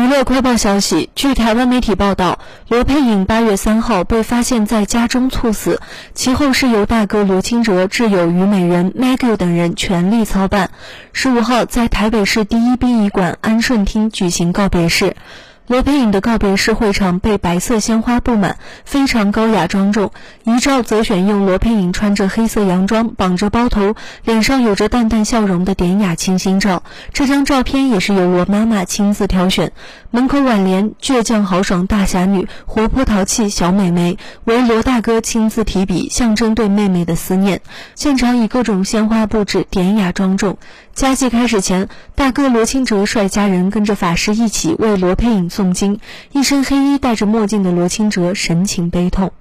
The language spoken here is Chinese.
娱乐快报消息，据台湾媒体报道，罗佩颖八月三号被发现在家中猝死，其后是由大哥刘清哲、挚友虞美人 Maggie 等人全力操办。十五号在台北市第一殡仪馆安顺厅举行告别式。罗佩颖的告别式会场被白色鲜花布满，非常高雅庄重。遗照则选用罗佩颖穿着黑色洋装、绑着包头、脸上有着淡淡笑容的典雅清新照。这张照片也是由罗妈妈亲自挑选。门口挽联“倔强豪爽大侠女，活泼淘气小美眉”为罗大哥亲自提笔，象征对妹妹的思念。现场以各种鲜花布置，典雅庄重。家祭开始前，大哥罗清哲率家人跟着法师一起为罗佩颖诵经。一身黑衣、戴着墨镜的罗清哲神情悲痛。